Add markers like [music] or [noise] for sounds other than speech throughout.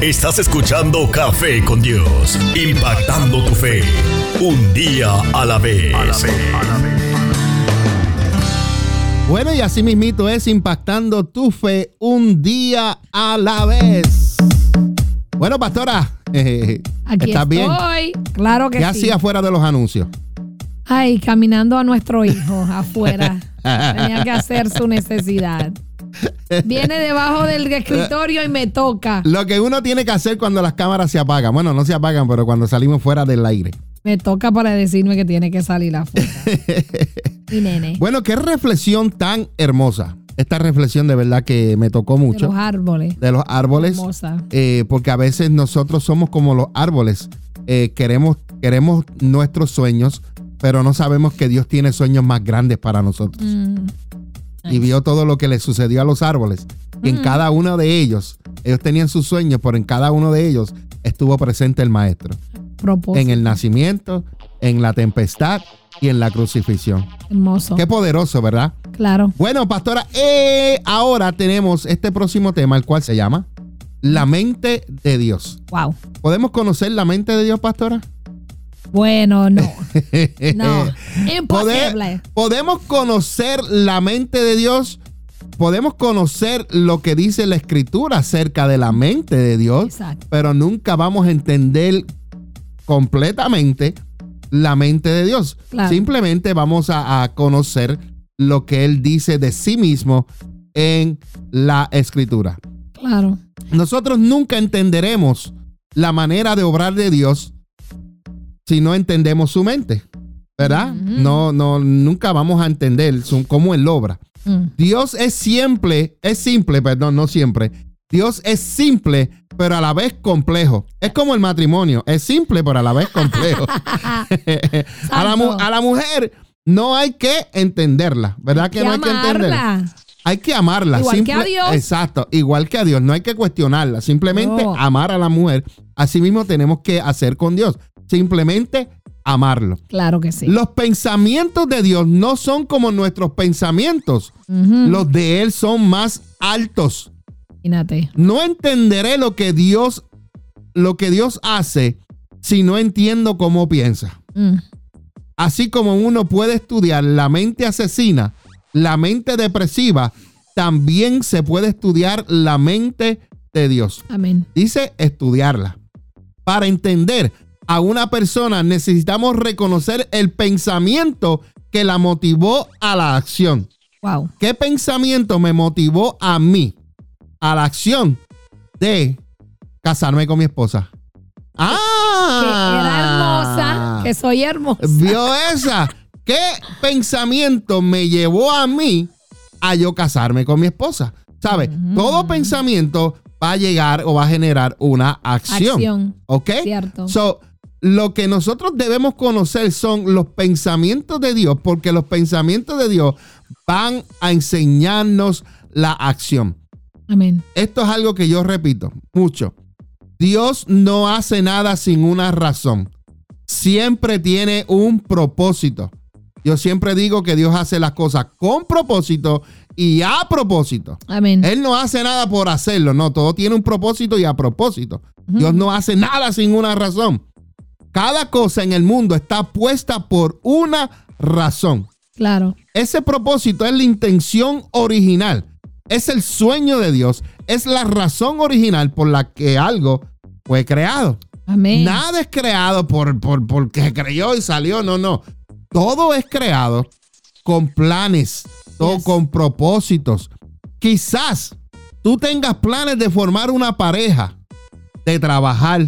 Estás escuchando Café con Dios, impactando tu fe, un día a la vez. Bueno, y así mismito es impactando tu fe un día a la vez. Bueno, pastora, [laughs] eh, Aquí ¿estás bien? estoy. Claro que ¿Qué sí. hacía fuera de los anuncios? Ay, caminando a nuestro hijo afuera. [laughs] Tenía que hacer su necesidad. Viene debajo del escritorio y me toca. [laughs] Lo que uno tiene que hacer cuando las cámaras se apagan. Bueno, no se apagan, pero cuando salimos fuera del aire. Me toca para decirme que tiene que salir afuera. [laughs] Mi nene. Bueno, qué reflexión tan hermosa. Esta reflexión de verdad que me tocó de mucho. los árboles. de los árboles. Hermosa. eh, porque a veces nosotros somos como los árboles. Eh, queremos, queremos nuestros sueños, pero no sabemos que Dios tiene sueños más grandes para nosotros. Mm, Y vio todo lo que le sucedió a los árboles. Y en cada uno de ellos, ellos tenían sus sueños, pero en cada uno de ellos estuvo presente el maestro. propósito. En el nacimiento, en la tempestad y en la crucifixión. Hermoso. Qué poderoso, ¿verdad? Claro. Bueno, pastora, eh, ahora tenemos este próximo tema, el cual se llama La mente de Dios. Wow. ¿Podemos conocer la mente de Dios, pastora? Bueno, no. [laughs] No. Imposible. podemos conocer la mente de Dios. Podemos conocer lo que dice la escritura acerca de la mente de Dios, Exacto. pero nunca vamos a entender completamente la mente de Dios. Claro. Simplemente vamos a, a conocer lo que Él dice de sí mismo en la escritura. Claro. Nosotros nunca entenderemos la manera de obrar de Dios si no entendemos su mente, ¿verdad? No, no, nunca vamos a entender su- cómo Él obra. Mm. Dios es simple, es simple, perdón, no siempre. Dios es simple, pero a la vez complejo. Es como el matrimonio, es simple, pero a la vez complejo. [laughs] a, la, a la mujer no hay que entenderla, ¿verdad que Y no hay que entenderla? Hay que amarla. Igual que a Dios. Exacto, igual que a Dios. No hay que cuestionarla. Simplemente No. amar a la mujer. Así mismo tenemos que hacer con Dios. Simplemente amarlo. Claro que sí. Los pensamientos de Dios no son como nuestros pensamientos. Los de Él son más altos. Imagínate. No entenderé lo que Dios, lo que Dios hace si no entiendo cómo piensa. Mm. Así como uno puede estudiar la mente asesina, la mente depresiva, también se puede estudiar la mente de Dios. Amén. Dice estudiarla. Para entender a una persona necesitamos reconocer el pensamiento que la motivó a la acción. Wow. ¿Qué pensamiento me motivó a mí a la acción de casarme con mi esposa? Que Ah, era hermosa. Que soy hermosa. ¿Vio esa? [laughs] ¿Qué pensamiento me llevó a mí a yo casarme con mi esposa? ¿Sabe? Todo pensamiento va a llegar o va a generar una acción. Acción. ¿Ok? Cierto. So, lo que nosotros debemos conocer son los pensamientos de Dios, porque los pensamientos de Dios van a enseñarnos la acción. Amén. Esto es algo que yo repito mucho. Dios no hace nada sin una razón. Siempre tiene un propósito. Yo siempre digo que Dios hace las cosas con propósito y a propósito. Amén. Él no hace nada por hacerlo, no, todo tiene un propósito y a propósito. Dios no hace nada sin una razón. Cada cosa en el mundo está puesta por una razón. Claro. Ese propósito es la intención original, es el sueño de Dios, es la razón original por la que algo fue creado. Amén. Nada es creado por, por, porque creyó y salió, no, no. Todo es creado con planes, todo Yes. con propósitos. Quizás tú tengas planes de formar una pareja, de trabajar,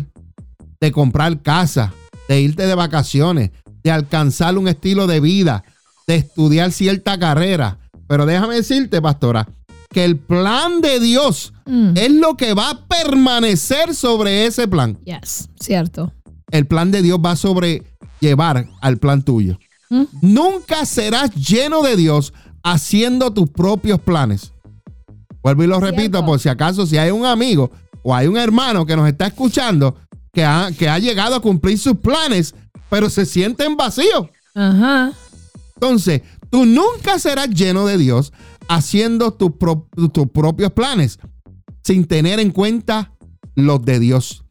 de comprar casa, de irte de vacaciones, de alcanzar un estilo de vida, de estudiar cierta carrera. Pero déjame decirte, pastora, que el plan de Dios Mm. es lo que va a permanecer sobre ese plan. Yes. Cierto. El plan de Dios va a sobrellevar al plan tuyo. Mm. Nunca serás lleno de Dios haciendo tus propios planes. Vuelvo y lo repito Cierto. por si acaso si hay un amigo o hay un hermano que nos está escuchando que ha, que ha llegado a cumplir sus planes, pero se sienten vacíos. Ajá. Entonces, tú nunca serás lleno de Dios haciendo tus pro- tus propios planes sin tener en cuenta los de Dios.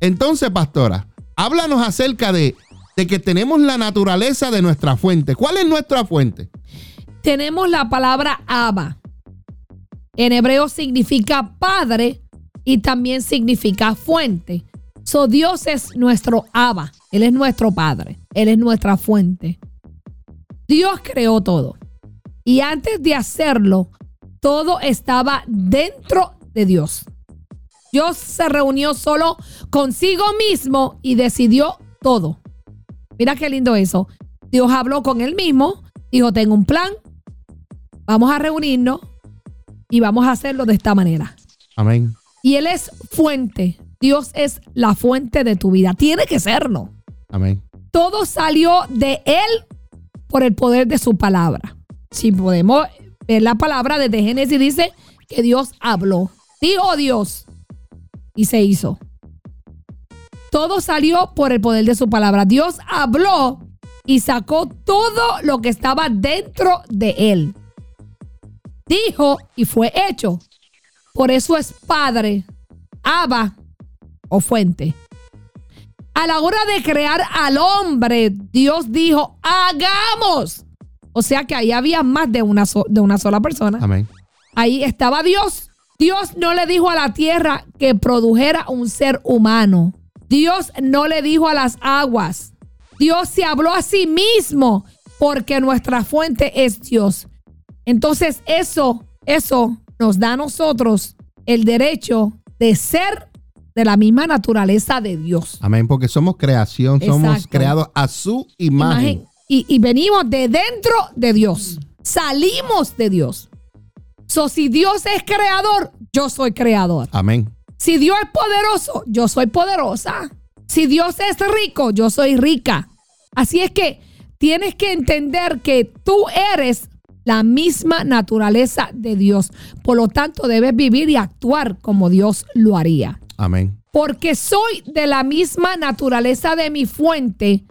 Entonces, pastora, háblanos acerca de, de que tenemos la naturaleza de nuestra fuente. ¿Cuál es nuestra fuente? Tenemos la palabra Abba. En hebreo significa padre y también significa fuente. So Dios es nuestro Abba, Él es nuestro Padre, Él es nuestra fuente. Dios creó todo. Y antes de hacerlo, todo estaba dentro de Dios. Dios se reunió solo consigo mismo y decidió todo. Mira qué lindo eso. Dios habló con él mismo, dijo, tengo un plan, vamos a reunirnos y vamos a hacerlo de esta manera. Amén. Y Él es fuente. Dios es la fuente de tu vida. Tiene que serlo. Amén. Todo salió de Él por el poder de su palabra. Si podemos ver la palabra desde Génesis, dice que Dios habló. Dijo Dios y se hizo. Todo salió por el poder de su palabra. Dios habló y sacó todo lo que estaba dentro de él. Dijo y fue hecho. Por eso es Padre, Abba o fuente. A la hora de crear al hombre, Dios dijo, hagamos. O sea que ahí había más de una, so- de una sola persona. Amén. Ahí estaba Dios. Dios no le dijo a la tierra que produjera un ser humano. Dios no le dijo a las aguas. Dios se habló a sí mismo porque nuestra fuente es Dios. Entonces eso, eso nos da a nosotros el derecho de ser de la misma naturaleza de Dios. Amén. Porque somos creación, somos creados a su imagen. Imagen. Y, y venimos de dentro de Dios. Salimos de Dios. So, si Dios es creador, yo soy creador. Amén. Si Dios es poderoso, yo soy poderosa. Si Dios es rico, yo soy rica. Así es que tienes que entender que tú eres la misma naturaleza de Dios. Por lo tanto, debes vivir y actuar como Dios lo haría Amén. porque soy de la misma naturaleza de mi fuente,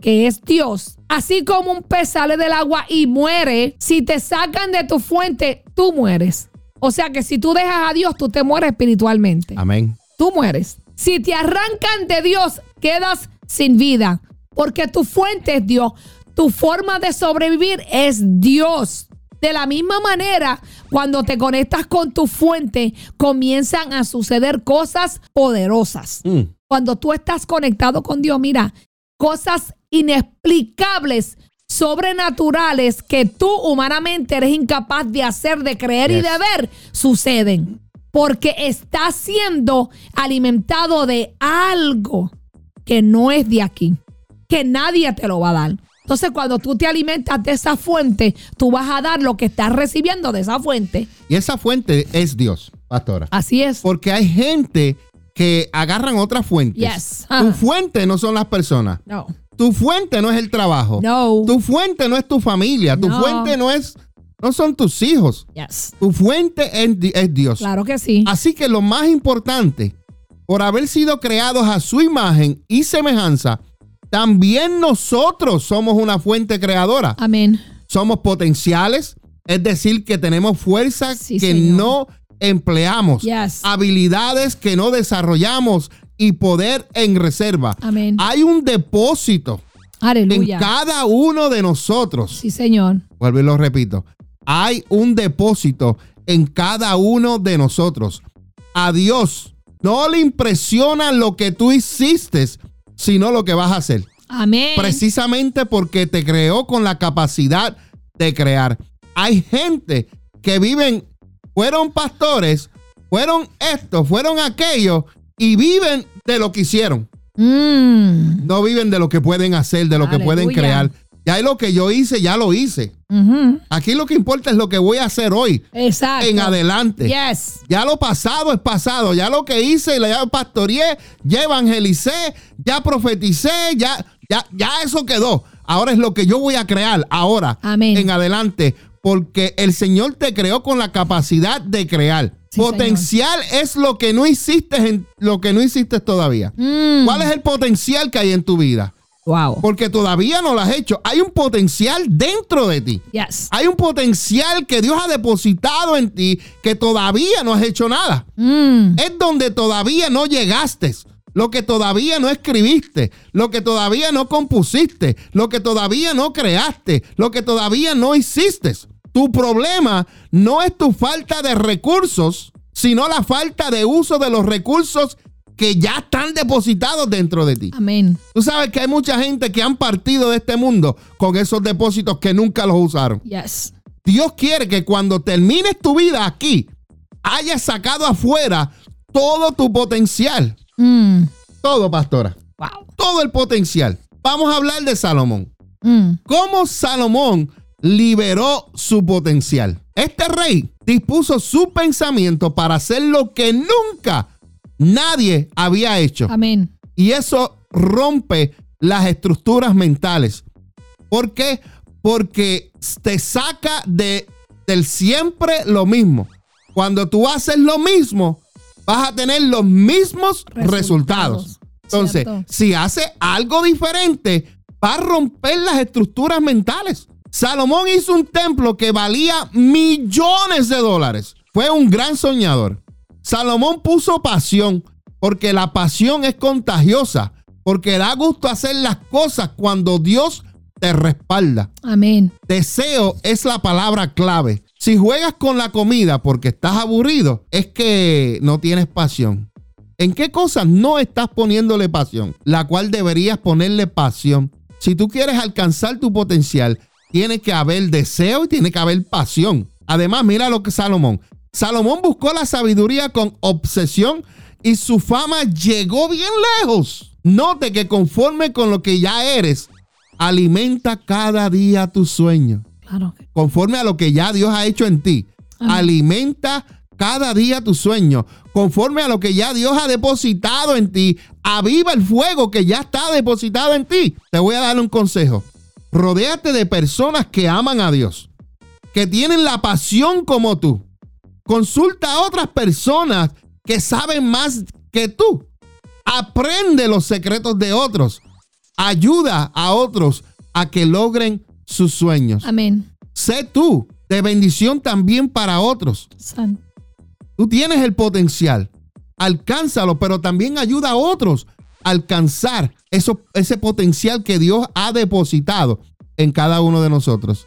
que es Dios. Así como un pez sale del agua y muere, si te sacan de tu fuente, tú mueres. O sea que si tú dejas a Dios, tú te mueres espiritualmente. Amén. Tú mueres. Si te arrancan de Dios, quedas sin vida, porque tu fuente es Dios. Tu forma de sobrevivir es Dios. De la misma manera, cuando te conectas con tu fuente, comienzan a suceder cosas poderosas. Mm. Cuando tú estás conectado con Dios, mira, cosas inexplicables, sobrenaturales que tú humanamente eres incapaz de hacer, de creer y de ver, suceden. Porque estás siendo alimentado de algo que no es de aquí, que nadie te lo va a dar. Entonces, cuando tú te alimentas de esa fuente, tú vas a dar lo que estás recibiendo de esa fuente. Y esa fuente es Dios, pastora. Así es. Porque hay gente que agarran otras fuentes. Yes. Tu Ajá. fuente no son las personas. No. Tu fuente no es el trabajo. No. Tu fuente no es tu familia. Tu No. fuente no es no son tus hijos. Yes. Tu fuente es, di- es Dios. Claro que sí. Así que lo más importante, por haber sido creados a su imagen y semejanza, también nosotros somos una fuente creadora. Amén. Somos potenciales, es decir, que tenemos fuerzas Sí, que señor. no empleamos, Yes. habilidades que no desarrollamos y poder en reserva. Amén. Hay un depósito en Aleluya. cada uno de nosotros. Sí, Señor. Vuelvo y lo repito. Hay un depósito en cada uno de nosotros. A Dios no le impresiona lo que tú hiciste, sino lo que vas a hacer. Amén. Precisamente porque te creó con la capacidad de crear. Hay gente que viven, fueron pastores, fueron esto, fueron aquello y viven de lo que hicieron. Mm. No viven de lo que pueden hacer, de lo que pueden crear. Ya lo que yo hice, ya lo hice. Aquí lo que importa es lo que voy a hacer hoy, Exacto. en adelante. Yes. Ya lo pasado es pasado. Ya lo que hice, ya pastoreé, ya evangelicé, ya profeticé, ya, ya, ya eso quedó. Ahora es lo que yo voy a crear ahora, Amén. en adelante, porque el Señor te creó con la capacidad de crear. Sí, Potencial es lo que no hiciste, en, lo que no hiciste todavía. Mm. ¿Cuál es el potencial que hay en tu vida? Wow. Porque todavía no lo has hecho. Hay un potencial dentro de ti. Yes. Hay un potencial que Dios ha depositado en ti que todavía no has hecho nada. Mm. Es donde todavía no llegaste. Lo que todavía no escribiste, lo que todavía no compusiste, lo que todavía no creaste, lo que todavía no hiciste. Tu problema no es tu falta de recursos, sino la falta de uso de los recursos que ya están depositados dentro de ti. Amén. Tú sabes que hay mucha gente que han partido de este mundo con esos depósitos que nunca los usaron. Yes. Dios quiere que cuando termines tu vida aquí, hayas sacado afuera todo tu potencial. Mm. Todo, pastora. Wow. Todo el potencial. Vamos a hablar de Salomón. Mm. ¿Cómo Salomón liberó su potencial? Este rey dispuso su pensamiento para hacer lo que nunca nadie había hecho. Amén. Y eso rompe las estructuras mentales. ¿Por qué? Porque te saca de, del siempre lo mismo. Cuando tú haces lo mismo, vas a tener los mismos resultados. Resultados. Entonces, Cierto. si hace algo diferente, va a romper las estructuras mentales. Salomón hizo un templo que valía millones de dólares. Fue un gran soñador. Salomón puso pasión, porque la pasión es contagiosa, porque da gusto hacer las cosas cuando Dios te respalda. Amén. Deseo es la palabra clave. Si juegas con la comida porque estás aburrido, es que no tienes pasión. ¿En qué cosas no estás poniéndole pasión? La cual deberías ponerle pasión. Si tú quieres alcanzar tu potencial, tiene que haber deseo y tiene que haber pasión. Además, mira lo que Salomón. Salomón buscó la sabiduría con obsesión y su fama llegó bien lejos. Note que conforme con lo que ya eres, alimenta cada día tu sueño Claro. conforme a lo que ya Dios ha hecho en ti. Alimenta cada día tu sueño. Conforme a lo que ya Dios ha depositado en ti, aviva el fuego que ya está depositado en ti. Te voy a dar un consejo. Rodéate de personas que aman a Dios, que tienen la pasión como tú. Consulta a otras personas que saben más que tú. Aprende los secretos de otros. Ayuda a otros a que logren sus sueños. Amén. Sé tú de bendición también para otros. San- Tú tienes el potencial. Alcánzalo, pero también ayuda a otros alcanzar eso, ese potencial que Dios ha depositado en cada uno de nosotros.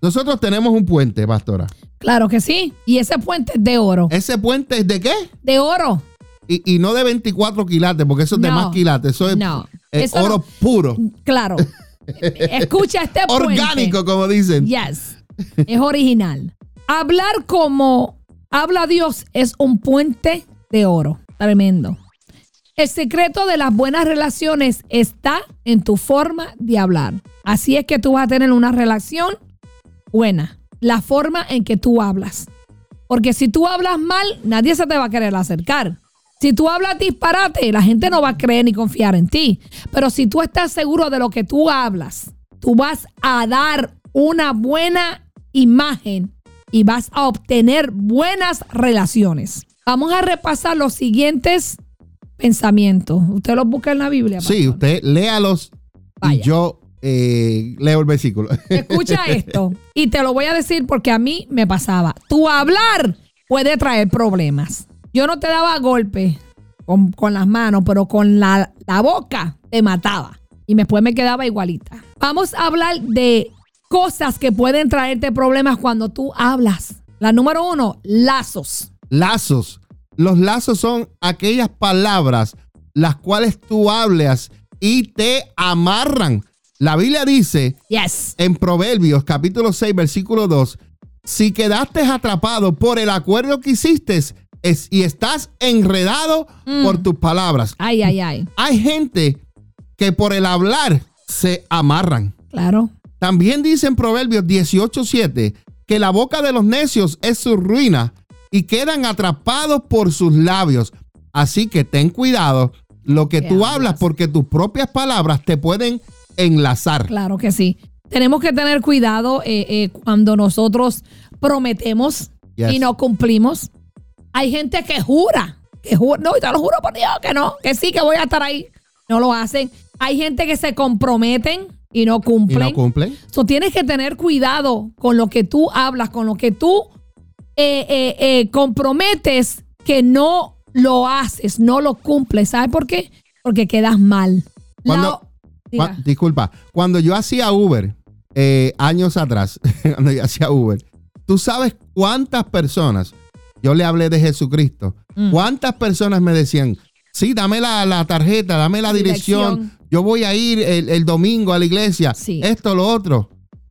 Nosotros tenemos un puente, pastora. Claro que sí. Y ese puente es de oro. ¿Ese puente es de qué? De oro. Y, y no de 24 quilates, porque eso es de más quilates. Eso es no. eh, Eso oro no. puro. Claro. [laughs] Escucha este puente. Orgánico, como dicen. Yes. Es original. Hablar como habla Dios es un puente de oro. Tremendo. El secreto de las buenas relaciones está en tu forma de hablar. Así es que tú vas a tener una relación buena. La forma en que tú hablas. Porque si tú hablas mal, nadie se te va a querer acercar. Si tú hablas disparate, la gente no va a creer ni confiar en ti. Pero si tú estás seguro de lo que tú hablas, tú vas a dar una buena imagen y vas a obtener buenas relaciones. Vamos a repasar los siguientes pensamientos. Usted los busca en la Biblia. Sí, usted léalos y Vaya. yo eh, leo el versículo. [laughs] Escucha esto. Y te lo voy a decir porque a mí me pasaba. Tu hablar puede traer problemas. Yo no te daba golpes con, con las manos, pero con la, la boca te mataba. Y después me quedaba igualita. Vamos a hablar de cosas que pueden traerte problemas cuando tú hablas. La número uno, lazos. lazos. Los lazos son aquellas palabras las cuales tú hablas y te amarran. La Biblia dice Yes. en Proverbios capítulo 6 versículo 2, si quedaste atrapado por el acuerdo que hiciste es- y estás enredado por tus palabras. Ay, ay, ay. Hay gente que por el hablar se amarran. Claro. También dice en Proverbios 18:7 que la boca de los necios es su ruina y quedan atrapados por sus labios. Así que ten cuidado lo que ¿Qué tú hablas? hablas porque tus propias palabras te pueden enlazar. Claro que sí. Tenemos que tener cuidado eh, eh, cuando nosotros prometemos Yes. y no cumplimos. Hay gente que jura, que jura, no, y te lo juro por Dios que no, que sí, que voy a estar ahí. No lo hacen. Hay gente que se comprometen y no Y cumplen. no cumplen. So, tienes que tener cuidado con lo que tú hablas, con lo que tú eh, eh, eh, comprometes que no lo haces, no lo cumples. ¿Sabes por qué? Porque quedas mal. Cuando- disculpa, cuando yo hacía Uber, años atrás, [laughs] cuando yo hacía Uber, tú sabes cuántas personas, yo le hablé de Jesucristo, Mm. cuántas personas me decían, sí, dame la, la tarjeta, dame la dirección, Dirección. yo voy a ir el, el domingo a la iglesia, Sí. esto, lo otro.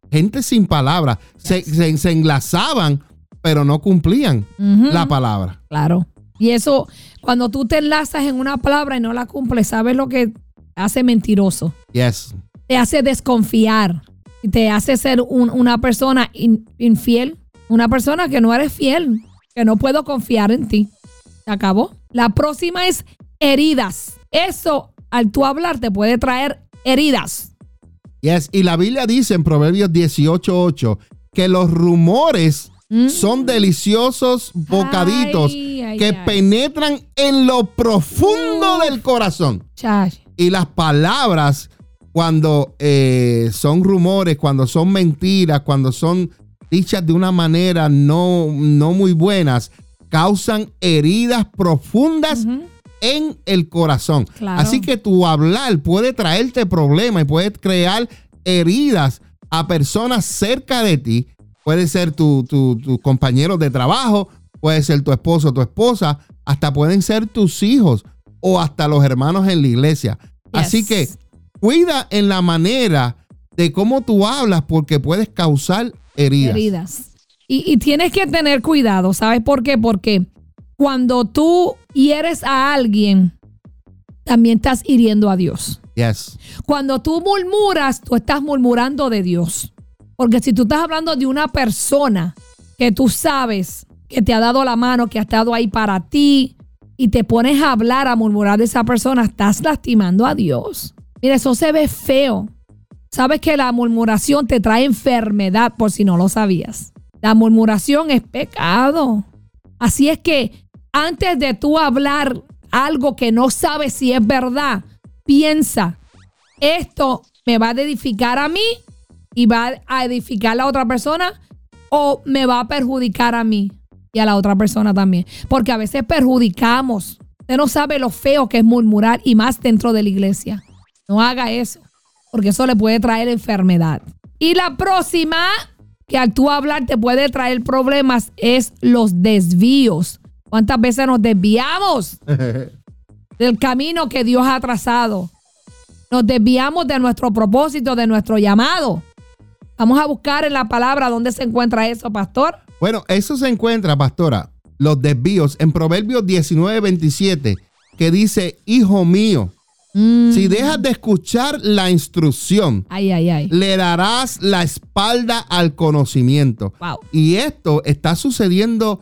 Gente sin palabras, se, se- se enlazaban, pero no cumplían la palabra. Claro. Y eso, cuando tú te enlazas en una palabra y no la cumples, ¿sabes lo que hace mentiroso? Yes. Te hace desconfiar. Te hace ser un- una persona in- infiel. Una persona que no eres fiel. Que no puedo confiar en ti. Se acabó. La próxima es heridas. Eso, al tú hablar, te puede traer heridas. Yes. Y la Biblia dice en Proverbios 18:8 que los rumores Mm. son deliciosos bocaditos Ay, ay, que ay. penetran en lo profundo Uf. del corazón. Y las palabras, cuando eh, son rumores, cuando son mentiras, cuando son dichas de una manera no, no muy buenas, causan heridas profundas en el corazón. Claro. Así que tu hablar puede traerte problemas y puede crear heridas a personas cerca de ti. Puede ser tu, tu, tu compañero de trabajo, puede ser tu esposo, tu esposa, hasta pueden ser tus hijos o hasta los hermanos en la iglesia. Así que cuida en la manera de cómo tú hablas porque puedes causar heridas. heridas. Y, y tienes que tener cuidado, ¿sabes por qué? Porque cuando tú hieres a alguien, también estás hiriendo a Dios. Yes. Cuando tú murmuras, tú estás murmurando de Dios. Porque si tú estás hablando de una persona que tú sabes que te ha dado la mano, que ha estado ahí para ti, y te pones a hablar, a murmurar de esa persona, estás lastimando a Dios. Mira, eso se ve feo. Sabes que la murmuración te trae enfermedad, por si no lo sabías. La murmuración es pecado. Así es que antes de tú hablar algo que no sabes si es verdad, piensa, esto me va a edificar a mí y va a edificar a la otra persona o me va a perjudicar a mí y a la otra persona también. Porque a veces perjudicamos. Usted no sabe lo feo que es murmurar y más dentro de la iglesia. No haga eso, porque eso le puede traer enfermedad. Y la próxima, que al tú hablar te puede traer problemas, es los desvíos. ¿Cuántas veces nos desviamos [laughs] del camino que Dios ha trazado? Nos desviamos de nuestro propósito, de nuestro llamado. Vamos a buscar en la palabra dónde se encuentra eso, pastor. Bueno, eso se encuentra, pastora, los desvíos en Proverbios 19, 27, que dice, hijo mío, si dejas de escuchar la instrucción, Ay, ay, ay. le darás la espalda al conocimiento. Wow. Y esto está sucediendo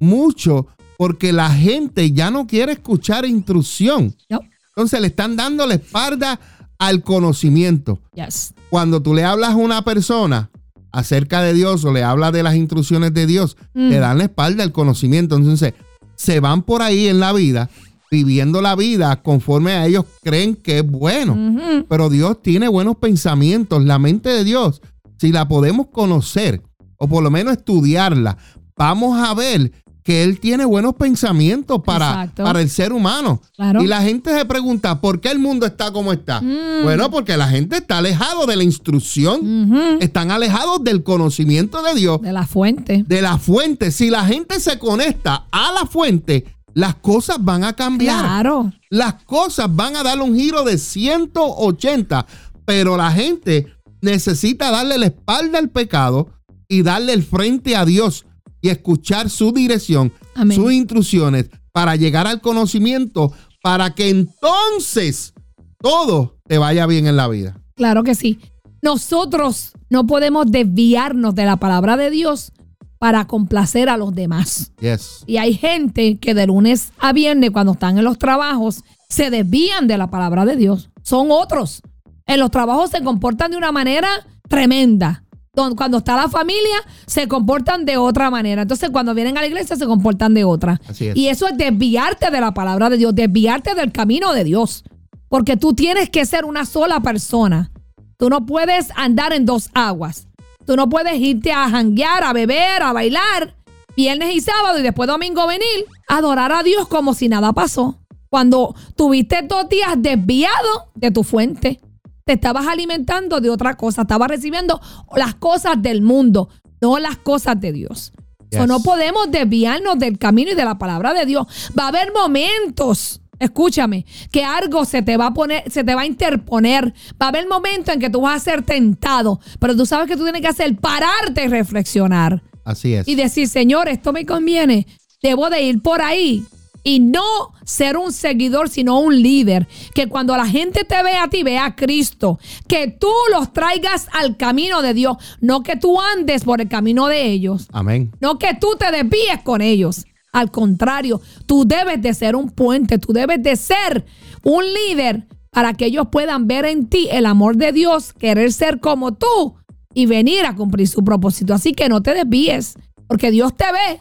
mucho porque la gente ya no quiere escuchar instrucción. No. Entonces le están dando la espalda al conocimiento. Yes. Cuando tú le hablas a una persona acerca de Dios o le hablas de las instrucciones de Dios, Mm. le dan la espalda al conocimiento. Entonces se van por ahí en la vida viviendo la vida conforme a ellos creen que es bueno. Pero Dios tiene buenos pensamientos. La mente de Dios, si la podemos conocer o por lo menos estudiarla, vamos a ver que Él tiene buenos pensamientos para, Exacto. para el ser humano. Claro. Y la gente se pregunta, ¿por qué el mundo está como está? Mm. Bueno, porque la gente está alejado de la instrucción, están alejados del conocimiento de Dios, De la fuente. de la fuente. Si la gente se conecta a la fuente, las cosas van a cambiar Claro. las cosas van a darle un giro de 180, pero la gente necesita darle la espalda al pecado y darle el frente a Dios y escuchar su dirección, Amén. sus instrucciones para llegar al conocimiento, para que entonces todo te vaya bien en la vida. Claro que sí. Nosotros no podemos desviarnos de la palabra de Dios para complacer a los demás. Yes. Y hay gente que de lunes a viernes, cuando están en los trabajos, se desvían de la palabra de Dios. Son otros. En los trabajos se comportan de una manera tremenda. Cuando está la familia, se comportan de otra manera. Entonces, cuando vienen a la iglesia, se comportan de otra. Así es. Y eso es desviarte de la palabra de Dios, desviarte del camino de Dios. Porque tú tienes que ser una sola persona. Tú no puedes andar en dos aguas. Tú no puedes irte a janguear, a beber, a bailar viernes y sábado y después domingo venir a adorar a Dios como si nada pasó. Cuando tuviste dos días desviado de tu fuente, te estabas alimentando de otra cosa, estabas recibiendo las cosas del mundo, no las cosas de Dios. Yes. no podemos desviarnos del camino y de la palabra de Dios. Va a haber momentos, escúchame, que algo se te va a poner, se te va a interponer. Va a haber momentos en que tú vas a ser tentado, pero tú sabes que tú tienes que hacer pararte y reflexionar Así es. y decir, Señor, esto me conviene, debo de ir por ahí. Y no ser un seguidor, sino un líder. Que cuando la gente te vea a ti, vea a Cristo. Que tú los traigas al camino de Dios. No que tú andes por el camino de ellos. Amén. No que tú te desvíes con ellos. Al contrario, tú debes de ser un puente. Tú debes de ser un líder para que ellos puedan ver en ti el amor de Dios, querer ser como tú y venir a cumplir su propósito. Así que no te desvíes, porque Dios te ve.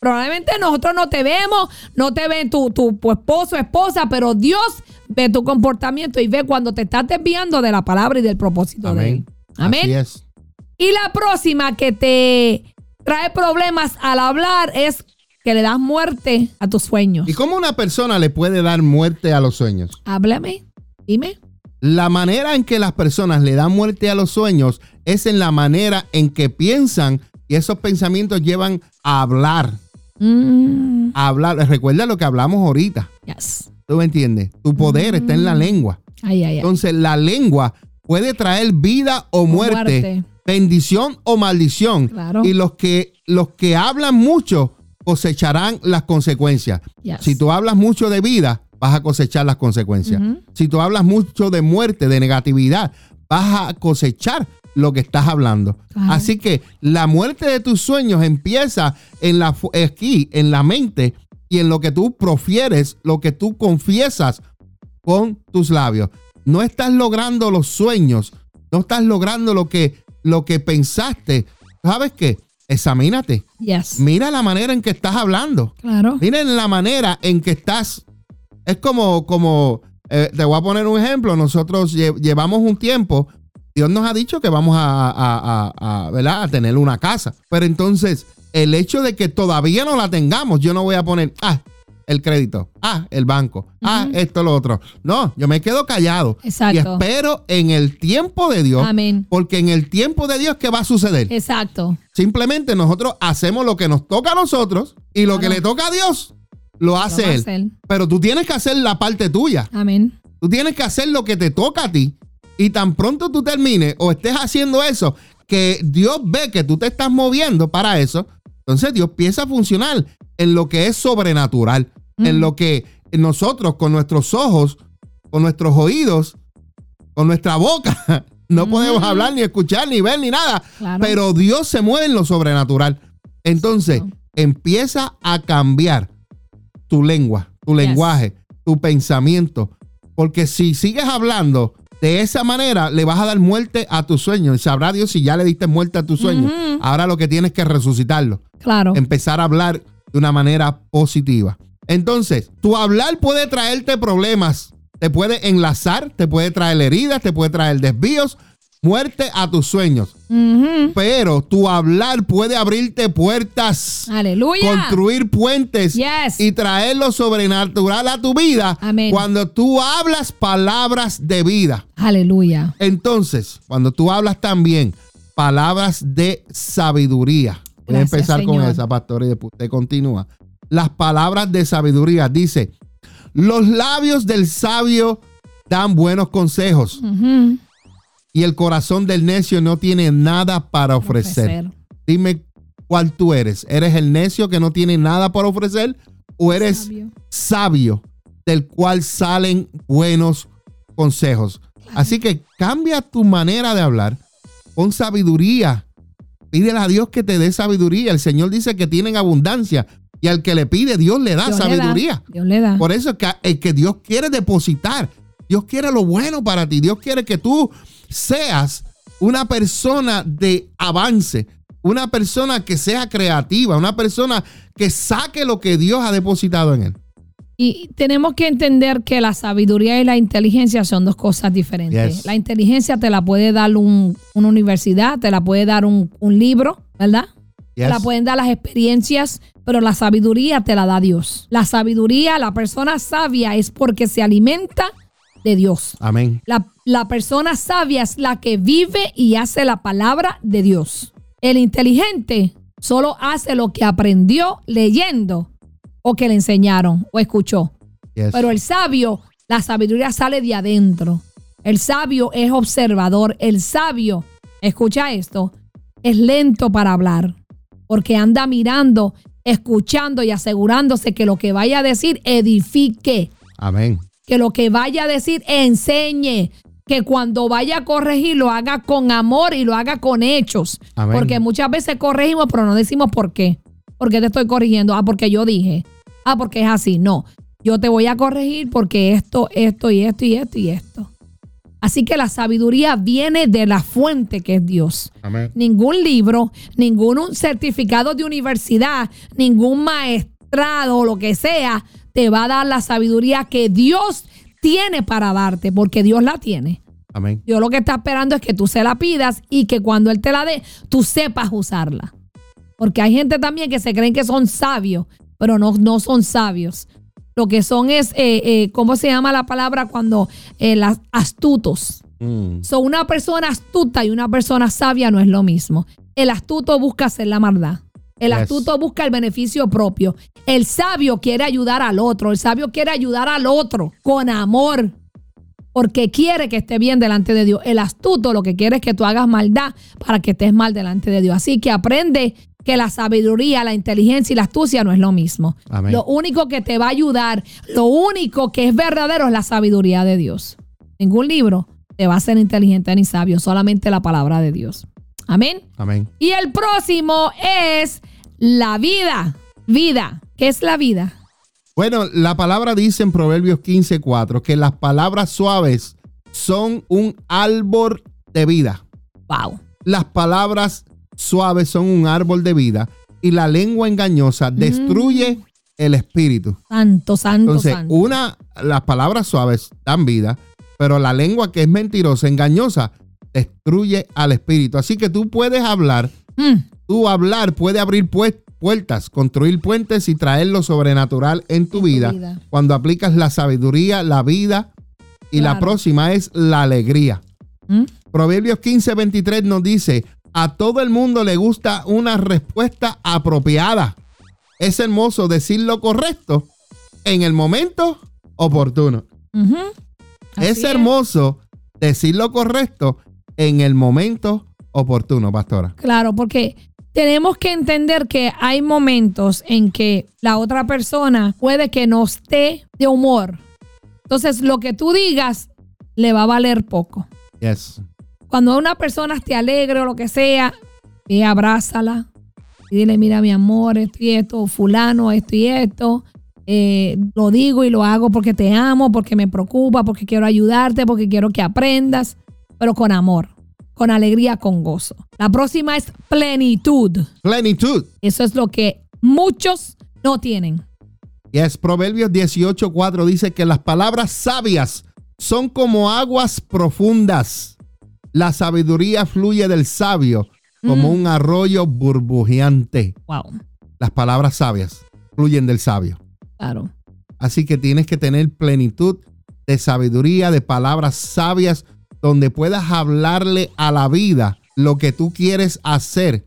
Probablemente nosotros no te vemos, no te ven tu, tu, tu esposo, esposa, pero Dios ve tu comportamiento y ve cuando te estás desviando de la palabra y del propósito de Él. Amén. Así Amén. es. Y la próxima que te trae problemas al hablar es que le das muerte a tus sueños. ¿Y cómo una persona le puede dar muerte a los sueños? Háblame, dime. La manera en que las personas le dan muerte a los sueños es en la manera en que piensan y esos pensamientos llevan a hablar. Mm, hablar. Recuerda lo que hablamos ahorita. yes. ¿Tú me entiendes? Tu poder está en la lengua. Ay, ay, ay. Entonces, la lengua puede traer vida o muerte, muerte. bendición o maldición. Claro. Y los que, los que hablan mucho cosecharán las consecuencias. Yes. Si tú hablas mucho de vida, vas a cosechar las consecuencias. Ujú. Si tú hablas mucho de muerte, de negatividad, vas a cosechar lo que estás hablando. Claro. Así que la muerte de tus sueños empieza en la aquí, en la mente y en lo que tú profieres, lo que tú confiesas con tus labios. No estás logrando los sueños, no estás logrando lo que, lo que pensaste. ¿Sabes qué? Examínate. Yes. Mira la manera en que estás hablando. Claro. Miren la manera en que estás. Es como, como, eh, te voy a poner un ejemplo. Nosotros lle- llevamos un tiempo. Dios nos ha dicho que vamos a, a- a- a, ¿verdad? a tener una casa. Pero entonces, el hecho de que todavía no la tengamos, yo no voy a poner, ah, el crédito, ah, el banco, ah, esto, lo otro. No, yo me quedo callado. Exacto. Y espero en el tiempo de Dios. Amén. Porque en el tiempo de Dios, ¿qué va a suceder? Exacto. Simplemente nosotros hacemos lo que nos toca a nosotros y lo Claro. que le toca a Dios lo hace él. Pero tú tienes que hacer la parte tuya. Amén. Tú tienes que hacer lo que te toca a ti. Y tan pronto tú termines o estés haciendo eso, que Dios ve que tú te estás moviendo para eso, entonces Dios empieza a funcionar en lo que es sobrenatural, en lo que nosotros con nuestros ojos, con nuestros oídos, con nuestra boca, [laughs] no podemos hablar, ni escuchar, ni ver, ni nada. Claro. Pero Dios se mueve en lo sobrenatural. Entonces, empieza a cambiar tu lengua, tu Yes. lenguaje, tu pensamiento. Porque si sigues hablando de esa manera, le vas a dar muerte a tu sueño. Y sabrá Dios si ya le diste muerte a tu sueño. Ahora lo que tienes que resucitarlo. Claro. Empezar a hablar de una manera positiva. Entonces, tu hablar puede traerte problemas. Te puede enlazar, te puede traer heridas, te puede traer desvíos, muerte a tus sueños. Pero tu hablar puede abrirte puertas, Aleluya. construir puentes Yes. y traer lo sobrenatural a tu vida Amén. cuando tú hablas palabras de vida. Aleluya. Entonces, cuando tú hablas también palabras de sabiduría. Voy a empezar con esa, pastor, y después usted continúa. Las palabras de sabiduría. Dice, los labios del sabio dan buenos consejos Ujú. Y el corazón del necio no tiene nada para ofrecer. Dime cuál tú eres. ¿Eres el necio que no tiene nada para ofrecer o eres Sabio. sabio del cual salen buenos consejos? Así que cambia tu manera de hablar con sabiduría. Pídele a Dios que te dé sabiduría. El Señor dice que tienen abundancia y al que le pide Dios le da Dios le da. sabiduría. Dios le da. Por eso es que, el que Dios quiere depositar. Dios quiere lo bueno para ti. Dios quiere que tú seas una persona de avance, una persona que sea creativa, una persona que saque lo que Dios ha depositado en él. Y tenemos que entender que la sabiduría y la inteligencia son dos cosas diferentes. Yes. La inteligencia te la puede dar un- una universidad, te la puede dar un, un libro, ¿verdad? Te la pueden dar las experiencias, pero la sabiduría te la da Dios. La sabiduría, la persona sabia es porque se alimenta de Dios. Amén. La, la persona sabia es la que vive y hace la palabra de Dios. El inteligente solo hace lo que aprendió leyendo o que le enseñaron o escuchó. Yes. Pero el sabio, la sabiduría sale de adentro. El sabio es observador. El sabio, escucha esto, es lento para hablar. Porque anda mirando, escuchando y asegurándose que lo que vaya a decir edifique Amén. Que lo que vaya a decir enseñe, que cuando vaya a corregir lo haga con amor y lo haga con hechos. Amén. Porque muchas veces corregimos, pero no decimos por qué. ¿Por qué te estoy corrigiendo? Ah, porque yo dije. Ah, porque es así. No, yo te voy a corregir porque esto, esto y esto y esto y esto. Así que la sabiduría viene de la fuente que es Dios Amén. ningún libro, ningún certificado de universidad, ningún maestrado o lo que sea, te va a dar la sabiduría que Dios tiene para darte, porque Dios la tiene. Amén. Dios lo que está esperando es que tú se la pidas y que cuando Él te la dé, tú sepas usarla. Porque hay gente también que se creen que son sabios, pero no, no son sabios. Lo que son es, eh, eh, ¿cómo se llama la palabra cuando eh, las astutos? Mm. So, una persona astuta y una persona sabia no es lo mismo. El astuto busca hacer la maldad. El Yes. astuto busca el beneficio propio. El sabio quiere ayudar al otro. El sabio quiere ayudar al otro con amor. Porque quiere que esté bien delante de Dios. El astuto lo que quiere es que tú hagas maldad para que estés mal delante de Dios. Así que aprende que la sabiduría, la inteligencia y la astucia no es lo mismo. Amén. Lo único que te va a ayudar, lo único que es verdadero es la sabiduría de Dios. Ningún libro te va a hacer inteligente ni sabio, solamente la palabra de Dios. Amén. Amén. Y el próximo es la vida. Vida. ¿Qué es la vida? Bueno, la palabra dice en Proverbios 15:4 que las palabras suaves son un árbol de vida. Wow. Las palabras suaves son un árbol de vida y la lengua engañosa destruye el espíritu. Santo, santo, Entonces, santo. una, las palabras suaves dan vida, pero la lengua que es mentirosa, engañosa, destruye al espíritu. Así que tú puedes hablar, Mm, tú hablar puede abrir pues- puertas, construir puentes y traer lo sobrenatural en tu En tu vida, cuando aplicas la sabiduría, la vida y la próxima es la alegría. mm. Proverbios 15, 23 nos dice, a todo el mundo le gusta una respuesta apropiada. Es hermoso decir lo correcto en el momento oportuno. Es hermoso decir lo correcto en el momento oportuno, pastora. Claro, porque tenemos que entender que hay momentos en que la otra persona puede que no esté de humor. Entonces, lo que tú digas le va a valer poco. Yes. Cuando una persona esté alegre o lo que sea, ve, abrázala y dile, mira mi amor, esto y esto, fulano, esto y esto. Eh, lo digo y lo hago porque te amo, porque me preocupa, porque quiero ayudarte, porque quiero que aprendas, pero con amor, con alegría, con gozo. La próxima es plenitud. Plenitud. Eso es lo que muchos no tienen. Yes. Proverbios 18, 4 dice que las palabras sabias son como aguas profundas. La sabiduría fluye del sabio como Mm. un arroyo burbujeante. Wow, Las palabras sabias fluyen del sabio. claro. Así que tienes que tener plenitud de sabiduría, de palabras sabias, donde puedas hablarle a la vida lo que tú quieres hacer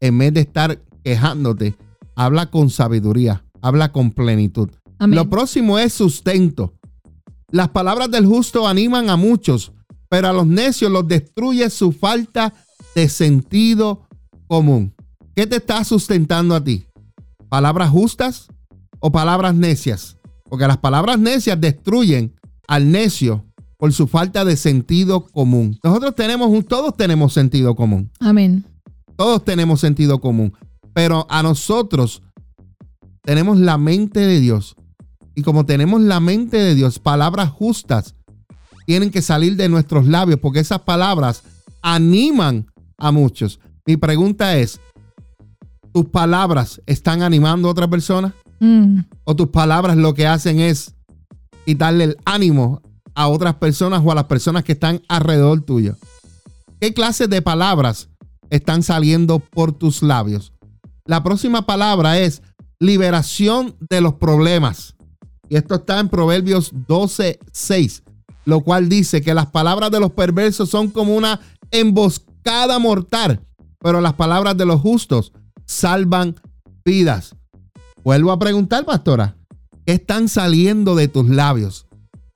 en vez de estar quejándote. Habla con sabiduría, habla con plenitud. Amén. Lo próximo es sustento. Las palabras del justo animan a muchos, pero a los necios los destruye su falta de sentido común. ¿Qué te está sustentando a ti? ¿Palabras justas o palabras necias? Porque las palabras necias destruyen al necio por su falta de sentido común. Nosotros tenemos un, todos tenemos sentido común. Amén. Todos tenemos sentido común. Pero a nosotros tenemos la mente de Dios. Y como tenemos la mente de Dios, palabras justas tienen que salir de nuestros labios porque esas palabras animan a muchos. Mi pregunta es, ¿tus palabras están animando a otra persona? Mm. O tus palabras lo que hacen es quitarle el ánimo a otras personas o a las personas que están alrededor tuyo. ¿Qué clase de palabras están saliendo por tus labios? La próxima palabra es liberación de los problemas. Y esto está en Proverbios 12, 6, lo cual dice que las palabras de los perversos son como una emboscada mortal, pero las palabras de los justos salvan vidas. Vuelvo a preguntar, pastora, ¿qué están saliendo de tus labios?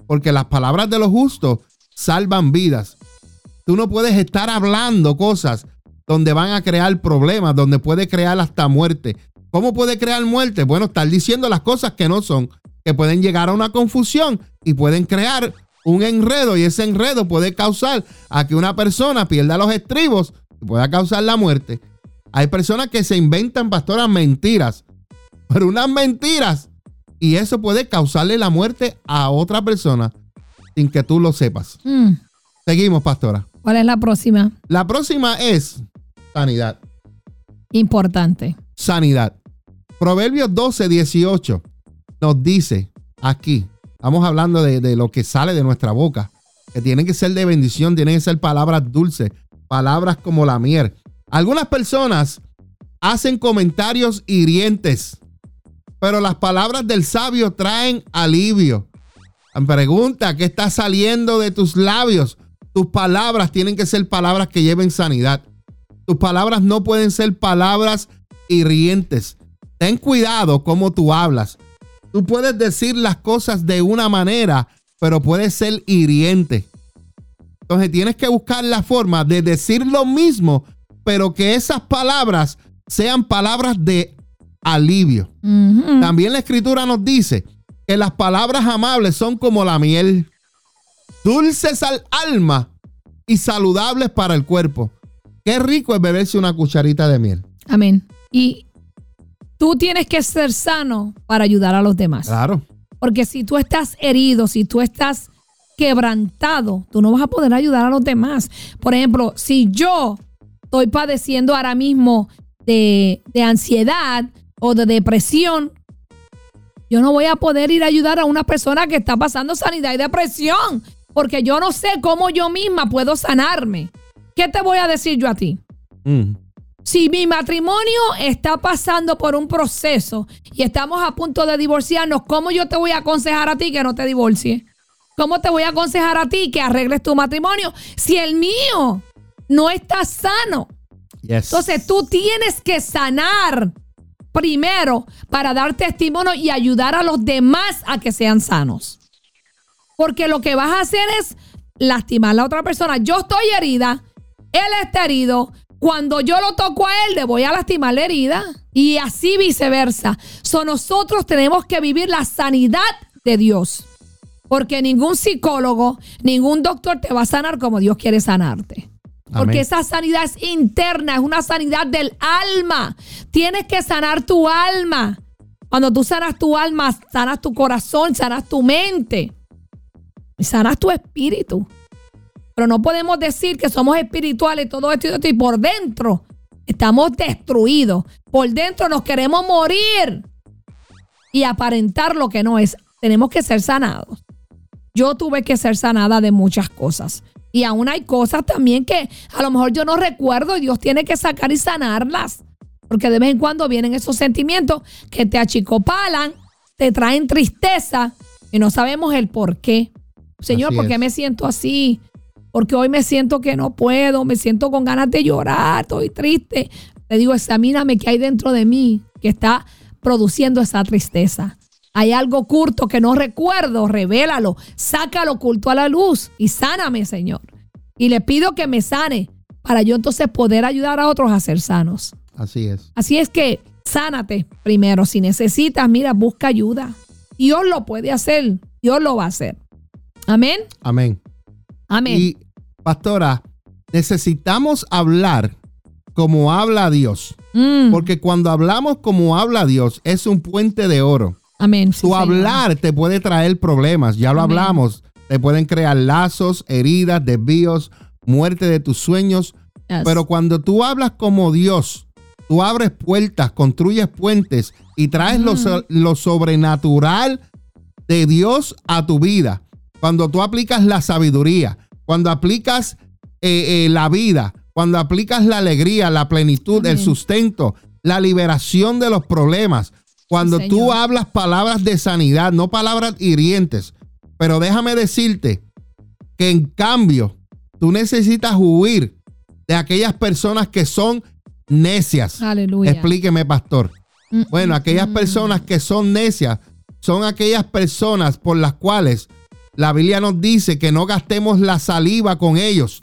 Porque las palabras de los justos salvan vidas. Tú no puedes estar hablando cosas donde van a crear problemas, donde puede crear hasta muerte. ¿Cómo puede crear muerte? Bueno, estar diciendo las cosas que no son, que pueden llegar a una confusión y pueden crear un enredo y ese enredo puede causar a que una persona pierda los estribos y pueda causar la muerte. Hay personas que se inventan, pastoras, mentiras, pero unas mentiras y eso puede causarle la muerte a otra persona sin que tú lo sepas. Mm. Seguimos, pastora. ¿Cuál es la próxima? La próxima es sanidad. Importante. Sanidad. Proverbios 12, 18 nos dice aquí, estamos hablando de, de lo que sale de nuestra boca, que tienen que ser de bendición, tienen que ser palabras dulces, palabras como la miel. Algunas personas hacen comentarios hirientes, pero las palabras del sabio traen alivio. Pregunta, ¿qué está saliendo de tus labios? Tus palabras tienen que ser palabras que lleven sanidad. Tus palabras no pueden ser palabras hirientes. Ten cuidado cómo tú hablas. Tú puedes decir las cosas de una manera, pero puede ser hiriente. Entonces tienes que buscar la forma de decir lo mismo, pero que esas palabras sean palabras de alivio. También la escritura nos dice que las palabras amables son como la miel, dulces al alma y saludables para el cuerpo. Qué rico es beberse una cucharita de miel. Amén. Y tú tienes que ser sano para ayudar a los demás. Claro. Porque si tú estás herido, si tú estás quebrantado, tú no vas a poder ayudar a los demás. Por ejemplo, si yo estoy padeciendo ahora mismo de, de ansiedad o de depresión, yo no voy a poder ir a ayudar a una persona que está pasando sanidad y depresión, porque yo no sé cómo yo misma puedo sanarme. ¿Qué te voy a decir yo a ti? Mm. Si mi matrimonio está pasando por un proceso y estamos a punto de divorciarnos, ¿cómo yo te voy a aconsejar a ti que no te divorcies? ¿Cómo te voy a aconsejar a ti que arregles tu matrimonio si el mío no está sano? Yes. Entonces tú tienes que sanar primero para dar testimonio y ayudar a los demás a que sean sanos. Porque lo que vas a hacer es lastimar a la otra persona. Yo estoy herida, él está herido. Cuando yo lo toco a él, le voy a lastimar la herida. Y así viceversa. So, nosotros tenemos que vivir la sanidad de Dios. Porque ningún psicólogo, ningún doctor te va a sanar como Dios quiere sanarte. Porque Amén. esa sanidad es interna, es una sanidad del alma. Tienes que sanar tu alma. Cuando tú sanas tu alma, sanas tu corazón, sanas tu mente. Y sanas tu espíritu. Pero no podemos decir que somos espirituales, todo esto y esto, y por dentro estamos destruidos. Por dentro nos queremos morir y aparentar lo que no es. Tenemos que ser sanados. Yo tuve que ser sanada de muchas cosas. Y aún hay cosas también que a lo mejor yo no recuerdo y Dios tiene que sacar y sanarlas. Porque de vez en cuando vienen esos sentimientos que te achicopalan, te traen tristeza y no sabemos el por qué. Señor, Así ¿por qué es. me siento así? Porque hoy me siento que no puedo, me siento con ganas de llorar, estoy triste. Te digo, examíname qué hay dentro de mí que está produciendo esa tristeza. Hay algo oculto que no recuerdo, revélalo, sácalo oculto a la luz y sáname, Señor. Y le pido que me sane para yo entonces poder ayudar a otros a ser sanos. Así es. Así es que sánate primero. Si necesitas, mira, busca ayuda. Dios lo puede hacer. Dios lo va a hacer. Amén. Amén. Amén. Y, pastora, necesitamos hablar como habla Dios. Mm, Porque cuando hablamos como habla Dios, es un puente de oro. Amén. Sí, Tu Señor. hablar te puede traer problemas, ya lo Amén. hablamos. Te pueden crear lazos, heridas, desvíos, muerte de tus sueños. Yes. Pero cuando tú hablas como Dios, tú abres puertas, construyes puentes y traes lo, so- lo sobrenatural de Dios a tu vida. Cuando tú aplicas la sabiduría, cuando aplicas eh, eh, la vida, cuando aplicas la alegría, la plenitud, el sustento, la liberación de los problemas, cuando Sí, tú hablas palabras de sanidad, no palabras hirientes. Pero déjame decirte que en cambio tú necesitas huir de aquellas personas que son necias. Aleluya. Explíqueme, pastor. Mm, Bueno, mm, aquellas mm. personas que son necias son aquellas personas por las cuales la Biblia nos dice que no gastemos la saliva con ellos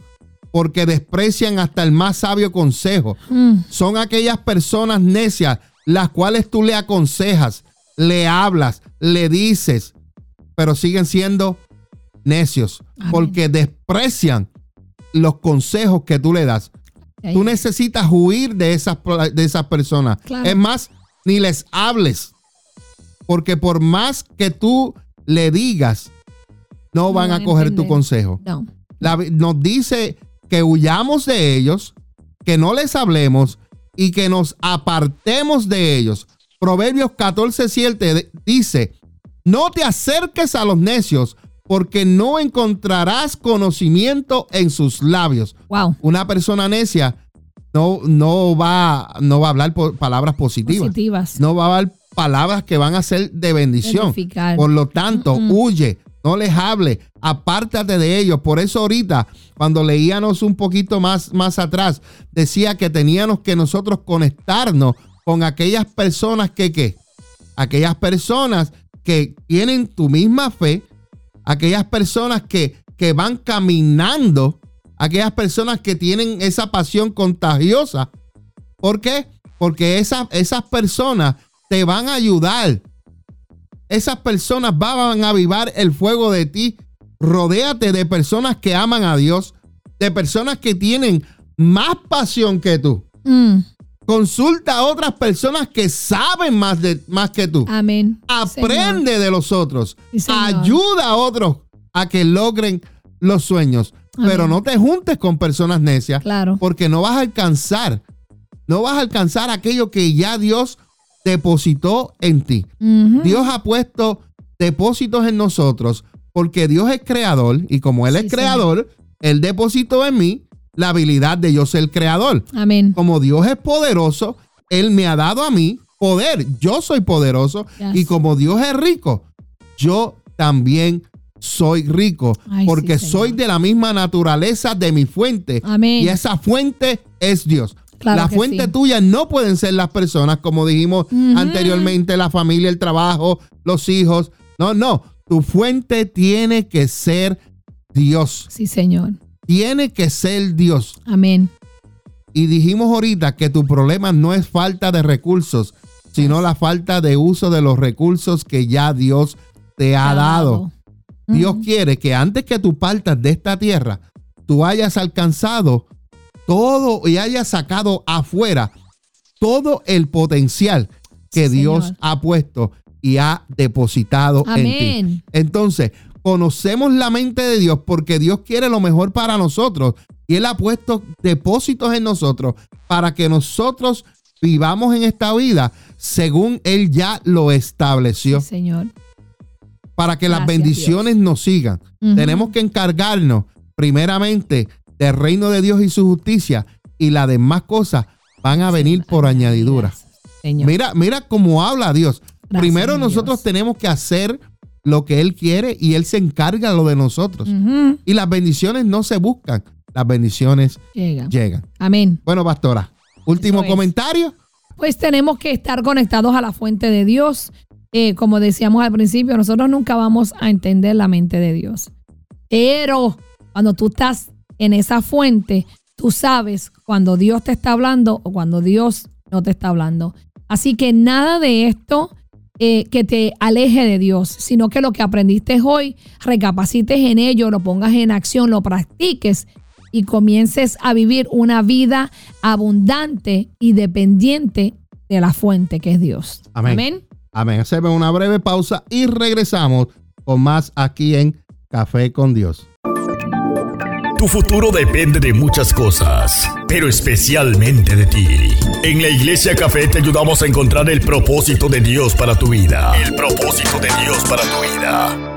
porque desprecian hasta el más sabio consejo. Mm, Son aquellas personas necias las cuales tú le aconsejas, le hablas, le dices, pero siguen siendo necios Amén. porque desprecian los consejos que tú le das. Tú necesitas huir de esas, de esas personas. Claro. Es más, ni les hables. Porque por más que tú le digas, no No van a coger tu consejo. No. La nos dice que huyamos de ellos, que no les hablemos y que nos apartemos de ellos. Proverbios 14:7 de- dice, no te acerques a los necios porque no encontrarás conocimiento en sus labios. Wow. Una persona necia no, no, va, no va a hablar po- palabras positivas. Positivas. No va a hablar palabras que van a ser de bendición. Edificar. Por lo tanto, Mm-mm. huye, no les hable, apártate de ellos. Por eso ahorita, cuando leíamos un poquito más, más atrás, decía que teníamos que nosotros conectarnos con aquellas personas que, ¿qué? Aquellas personas que tienen tu misma fe, aquellas personas que, que van caminando, aquellas personas que tienen esa pasión contagiosa. ¿Por qué? Porque esa- esas personas te van a ayudar. Esas personas van a avivar el fuego de ti. Rodéate de personas que aman a Dios, de personas que tienen más pasión que tú. Mm, Consulta a otras personas que saben más, de, más que tú. Amén. Señor. Aprende de los otros. Sí. Ayuda a otros a que logren los sueños. Amén. Pero no te juntes con personas necias Claro. porque no vas a alcanzar, no vas a alcanzar aquello que ya Dios depositó en ti. Dios ha puesto depósitos en nosotros porque Dios es creador y como Él Sí, es creador, Él depositó en mí la habilidad de yo ser creador. Amén. Como Dios es poderoso, Él me ha dado a mí poder. Yo soy poderoso Yes. y como Dios es rico, yo también soy rico Ay, porque sí, soy de la misma naturaleza de mi fuente Amén. y esa fuente es Dios. Claro la fuente sí. tuya no pueden ser las personas, como dijimos anteriormente, la familia, el trabajo, los hijos. No, no. Tu fuente tiene que ser Dios. Sí, Señor. Tiene que ser Dios. Amén. Y dijimos ahorita que tu problema no es falta de recursos, sino la falta de uso de los recursos que ya Dios te ha dado. Dios quiere que antes que tú partas de esta tierra, tú hayas alcanzado todo y hayas sacado afuera todo el potencial que Sí, Dios Señor. ha puesto y ha depositado en ti. Amén. Entonces, conocemos la mente de Dios porque Dios quiere lo mejor para nosotros y Él ha puesto depósitos en nosotros para que nosotros vivamos en esta vida según Él ya lo estableció Sí, Señor. para que las bendiciones nos sigan. Tenemos que encargarnos primeramente del reino de Dios y su justicia y las demás cosas van a venir por añadidura. Señor. Mira, mira cómo habla Dios. Gracias, Primero nosotros Dios. tenemos que hacer lo que Él quiere y Él se encarga de lo de nosotros. Y las bendiciones no se buscan, las bendiciones Llega. llegan. Amén. Bueno, pastora, último Eso es. comentario. Pues tenemos que estar conectados a la fuente de Dios. Eh, como decíamos al principio, nosotros nunca vamos a entender la mente de Dios. Pero cuando tú estás en esa fuente, tú sabes cuando Dios te está hablando o cuando Dios no te está hablando. Así que nada de esto eh, que te aleje de Dios, sino que lo que aprendiste hoy, recapacites en ello, lo pongas en acción, lo practiques y comiences a vivir una vida abundante y dependiente de la fuente que es Dios. Amén. Amén. Amén. Hacemos una breve pausa y regresamos con más aquí en Café con Dios. Tu futuro depende de muchas cosas, pero especialmente de ti. En la Iglesia Café te ayudamos a encontrar el propósito de Dios para tu vida. El propósito de Dios para tu vida.